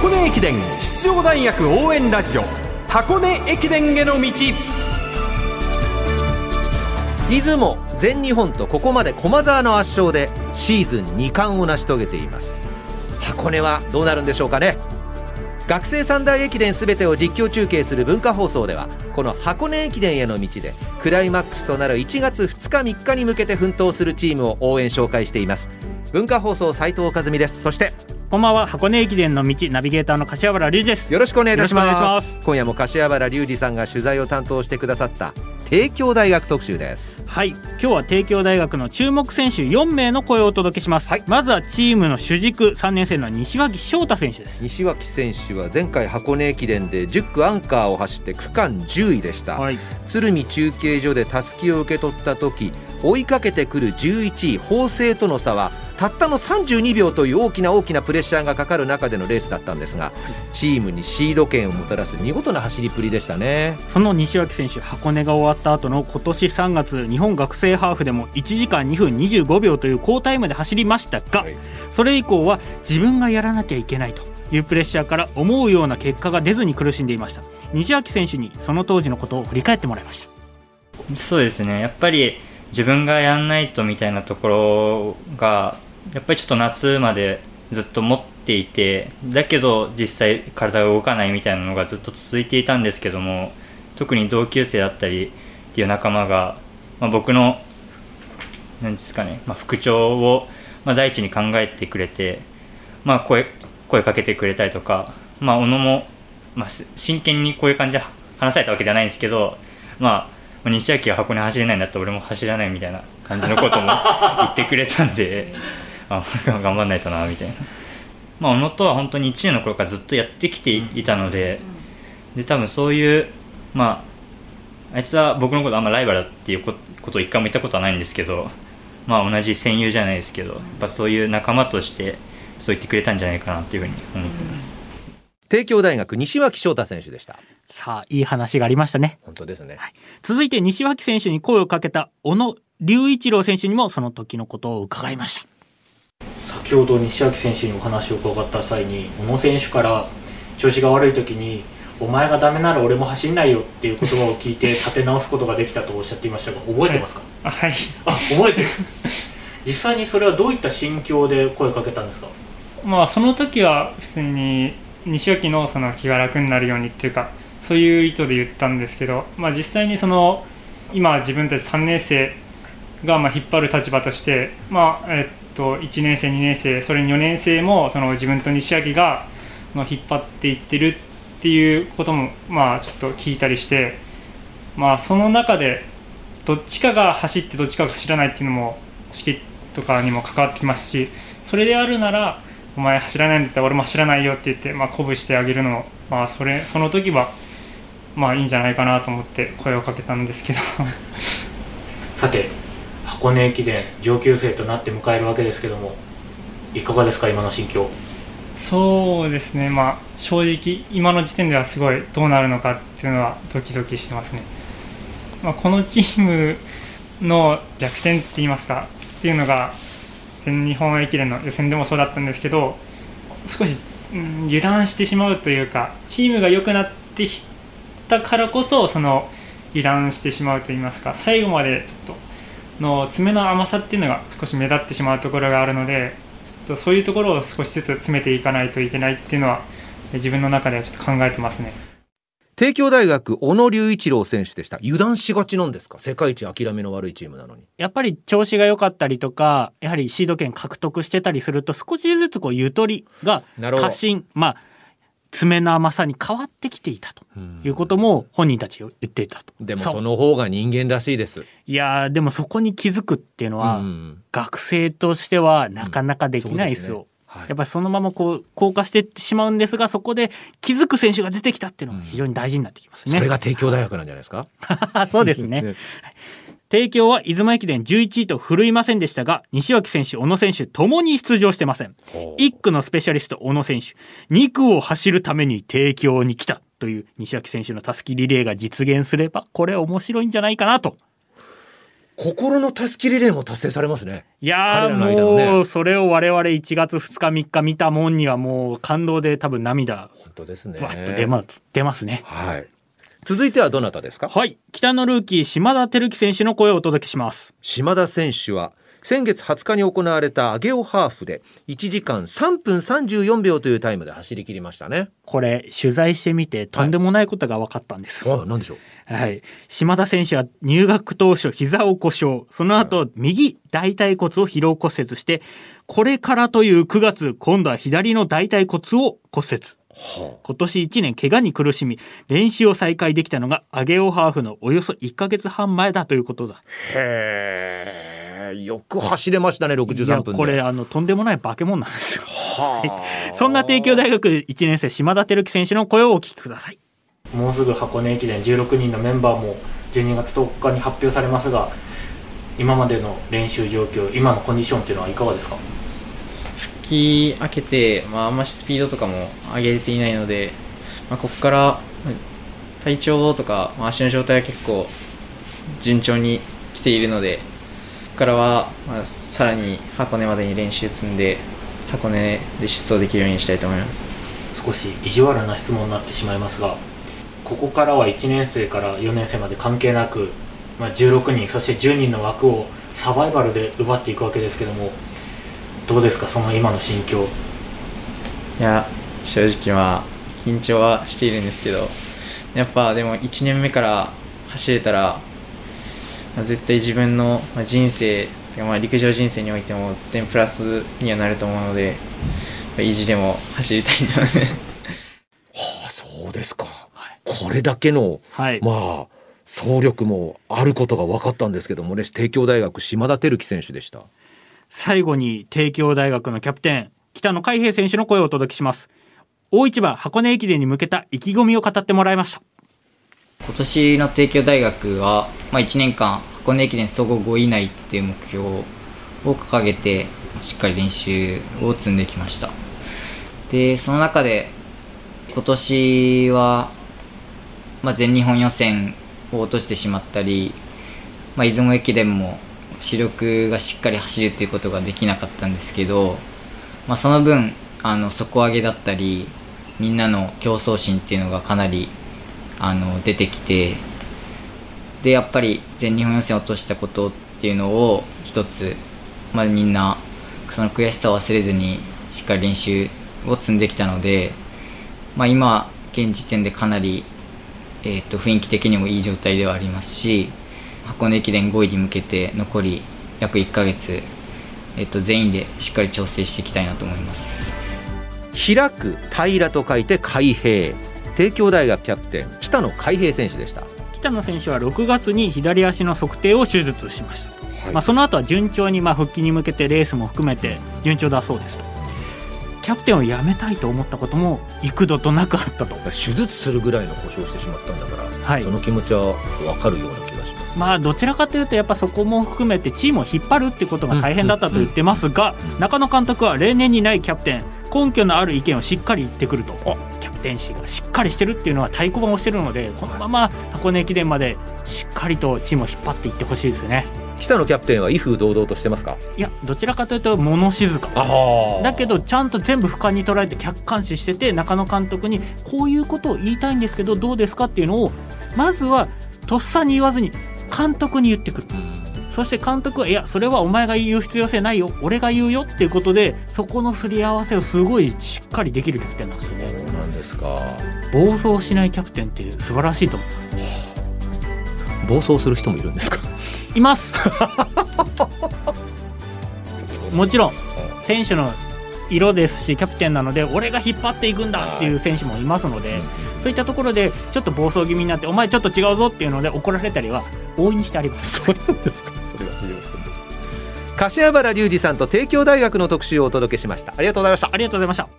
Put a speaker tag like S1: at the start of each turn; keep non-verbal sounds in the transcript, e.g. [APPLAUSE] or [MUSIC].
S1: 箱根駅伝出場大学応援ラジオ。箱根駅伝への道。
S2: 出雲全日本とここまで駒澤の圧勝でシーズン2冠を成し遂げています。箱根はどうなるんでしょうかね。学生三大駅伝すべてを実況中継する文化放送ではこの箱根駅伝への道でクライマックスとなる1月2日3日に向けて奮闘するチームを応援紹介しています。文化放送斉藤和美です。そして
S3: こんばんは。箱根駅伝の道ナビゲーターの柏原隆二です。
S2: よろしくお願いいたします。今夜も柏原隆二さんが取材を担当してくださった帝京大学特集です。
S3: はい。今日は帝京大学の注目選手4名の声をお届けします、
S2: はい。
S3: まずはチームの主軸3年生の西脇翔太選手です。
S2: 西脇選手は前回箱根駅伝で10区アンカーを走って区間10位でした、
S3: はい。
S2: 鶴見中継所でたすきを受け取った時追いかけてくる11位法政との差はたったの32秒という大きな大きなプレッシャーがかかる中でのレースだったんですがチームにシード権をもたらす見事な走りっぷりでしたね。
S3: その西脇選手箱根が終わった後の今年3月日本学生ハーフでも1時間2分25秒という好タイムで走りましたが、
S2: はい。
S3: それ以降は自分がやらなきゃいけないというプレッシャーから思うような結果が出ずに苦しんでいました。西脇選手にその当時のことを振り返ってもらいました。
S4: そうですね。やっぱり自分がやんないとみたいなところがやっぱりちょっと夏までずっと持っていてだけど実際体が動かないみたいなのがずっと続いていたんですけども特に同級生だったりっていう仲間が、まあ、僕のなんですかね、まあ、復調を、まあ、第一に考えてくれて、まあ、声声かけてくれたりとか、まあ、小野も、まあ、真剣にこういう感じで話されたわけじゃないんですけど、まあ、西脇は箱根走れないんだったら俺も走らないみたいな感じのことも言ってくれたんであ [LAUGHS] 頑張んないとなみたいな、まあ、小野とは本当に1年の頃からずっとやってきていたのでで多分そういうまああいつは僕のことあんまライバルだっていうこことを一回も言ったことはないんですけどまあ同じ戦友じゃないですけどやっぱそういう仲間としてそう言ってくれたんじゃないかなっていうふうに思ってます。
S2: 帝京大学西脇翔太選手でした。
S3: さあいい話がありましたね。
S2: 本当ですね、
S3: 続いて西脇選手に声をかけた小野隆一郎選手にもその時のことを伺いました先ほど西脇選手にお話を伺った際に小野選手から調子が悪い時にお前がダメなら俺も走んないよっていう言葉を聞いて立て直すことができたとおっしゃっていましたが覚えてますか、
S5: あはい。
S3: あ覚えてる実際にそれはどういった心境で声をかけたんですか？
S5: まあその時は普通に西脇のその気が楽になるようにっていうかそういう意図で言ったんですけど、まあ、実際にその今自分たち3年生がまあ引っ張る立場として、まあえっと、1年生2年生それに4年生もその自分と西脇が引っ張っていってるっていうこともまあちょっと聞いたりして、まあ、その中でどっちかが走ってどっちかが走らないっていうのも試験とかにも関わってきますしそれであるならお前走らないんだったら俺も走らないよって言って、まあ、鼓舞してあげるのも、まあ、それその時はまあいいんじゃないかなと思って声をかけたんですけど。
S3: さて箱根駅伝上級生となって迎えるわけですけどもいかがですか今の心境？
S5: そうですね。まあ正直今の時点ではすごいどうなるのかっていうのはドキドキしてますね、まあ、このチームの弱点って言いますかっていうのが全日本駅伝の予選でもそうだったんですけど少し、うん油断してしまうというかチームが良くなってきたからこそその油断してしまうと言いますか最後までちょっとの詰めの甘さっていうのが少し目立ってしまうところがあるのでちょっとそういうところを少しずつ詰めていかないといけないっていうのは自分の中ではちょっと考えてますね。
S2: 帝京大学小野隆一郎選手でした。油断しがちなんですか？世界一諦めの悪いチームなのに。
S3: やっぱり調子が良かったりとかやはりシード権獲得してたりすると少しずつこうゆとりが過信。まあ爪の甘さに変わってきていたということも本人たち言っていたと。う
S2: でもその方が人間らしいです。
S3: いやーでもそこに気づくっていうのは、
S2: うん。
S3: 学生としてはなかなかできないですよ。
S2: はい。
S3: やっぱりそのままこう硬化していってしまうんですがそこで気づく選手が出てきたっていうのが非常に大事になってきますね。
S2: それが帝京大学なんじゃないですか？[LAUGHS]
S3: そうですね。帝京は出雲駅伝11位と振るいませんでしたが西脇選手小野選手ともに出場してません。1区のスペシャリスト小野選手2区を走るために帝京に来たという西脇選手のたすきリレーが実現すればこれ面白いんじゃないかなと。
S2: 心のたすきリレーも達成されますね。
S3: いやー
S2: の間のね。
S3: もうそれを我々1月2日3日見たもんにはもう感動で多分涙
S2: 本当ですね。
S3: ぶわっと出ます出ますね。
S2: はい続いてはどなたですか？
S3: はい。北のルーキー島田照樹選手の声をお届けします。
S2: 島田選手は先月20日に行われたアゲオハーフで1時間3分34秒というタイムで走り切りましたね。
S3: これ取材してみてとんでもないことが分かったんです、
S2: あなんでしょう？
S3: はい、島田選手は入学当初膝を故障。その後右大腿骨を疲労骨折してこれからという9月今度は左の大腿骨を骨折。
S2: は
S3: 今年1年怪我に苦しみ練習を再開できたのがアゲオハーフのおよそ1ヶ月半前だということだ。
S2: あへえよく走れましたね
S3: いや
S2: 63分で。
S3: これあのとんでもない化け物なんですよ。
S2: はあ。
S3: そんな帝京大学1年生島田照樹選手の声をお聞きください。もうすぐ箱根駅伝16人のメンバーも12月10日に発表されますが今までの練習状況今のコンディションっていうのはいかがですか？
S6: 復帰明けて、まあ、あんましスピードとかも上げれていないので、まあ、ここから体調とか、まあ、足の状態は結構順調に来ているのでここからは、まあ、さらに箱根までに練習積んで箱根で出走できるようにしたいと思います。
S3: 少し意地悪な質問になってしまいますがここからは1年生から4年生まで関係なく、まあ、16人そして10人の枠をサバイバルで奪っていくわけですけどもどうですかその今の心境。
S6: いや正直まあ緊張はしているんですけどやっぱでも1年目から走れたら、まあ絶対自分のまあ人生まあ陸上人生においても絶対プラスにはなると思うので意地でも走りたいと思います。
S2: はあそうですか、これだけの
S3: はい、
S2: まあ総力もあることが分かったんですけどもね帝京大学島田照樹選手でした
S3: 最後に帝京大学のキャプテン北野海平選手の声をお届けします。大一番箱根駅伝に向けた意気込みを語ってもらいました。
S7: 今年の帝京大学は、まあ、1年間箱根駅伝総合5位以内っていう目標を掲げてしっかり練習を積んできました。でその中で今年は、まあ、全日本予選を落としてしまったり、まあ、出雲駅伝も主力がしっかり走るっていうことができなかったんですけど、まあ、その分あの底上げだったりみんなの競争心っていうのがかなりあの出てきてでやっぱり全日本予選落としたことっていうのを一つ、まあ、みんなその悔しさを忘れずにしっかり練習を積んできたので、まあ、今現時点でかなり、えー、と雰囲気的にもいい状態ではありますし箱根駅伝5位に向けて残り約1ヶ月、えー、と全員でしっかり調整していきたいなと思います。
S2: 開く平らと書いて海平帝京大学キャプテン北野海平選手でした、
S3: 北野選手は6月に左足の測定を手術しました、
S2: はい。
S3: まあ、その後は順調にまあ復帰に向けてレースも含めて順調だそうです。とキャプテンを辞めたいと思ったことも幾度となくあったと。
S2: 手術するぐらいの故障をしてしまったんだから、
S3: はい。
S2: その気持ちは分かるような気がします。
S3: まあどちらかというとやっぱそこも含めてチームを引っ張るってことが大変だったと言ってますが
S2: うん
S3: 中野監督は例年にないキャプテン根拠のある意見をしっかり言ってくると。キャプテンシーがしっかりしてるっていうのは太鼓判をしてるのでこのまま箱根駅伝までしっかりとチームを引っ張っていってほしいですね
S2: 北野キャプテンは威風堂々としてますか？
S3: いやどちらかというと物静か。
S2: あ
S3: だけどちゃんと全部俯瞰に捉えて客観視してて中野監督にこういうことを言いたいんですけどどうですかっていうのをまずはとっさに言わずに監督に言ってくる。そして監督はいやそれはお前が言う必要性ないよ。俺が言うよっていうことでそこのすり合わせをすごいしっかりできるキャプテンなんですよね。
S2: そうなんですか。
S3: 暴走しないキャプテンっていう素晴らしいと思う。
S2: 暴走する人もいるんですか？
S3: います。もちろん選手の色ですしキャプテンなので俺が引っ張っていくんだっていう選手もいますので、そういったところでちょっと暴走気味になってお前ちょっと違うぞっていうので怒られたりは大いにしてあります。[LAUGHS]
S2: そうなんですか。それが柏原隆二さんと帝京大学の特集をお届けしました。ありがとうございました。
S3: ありがとうございました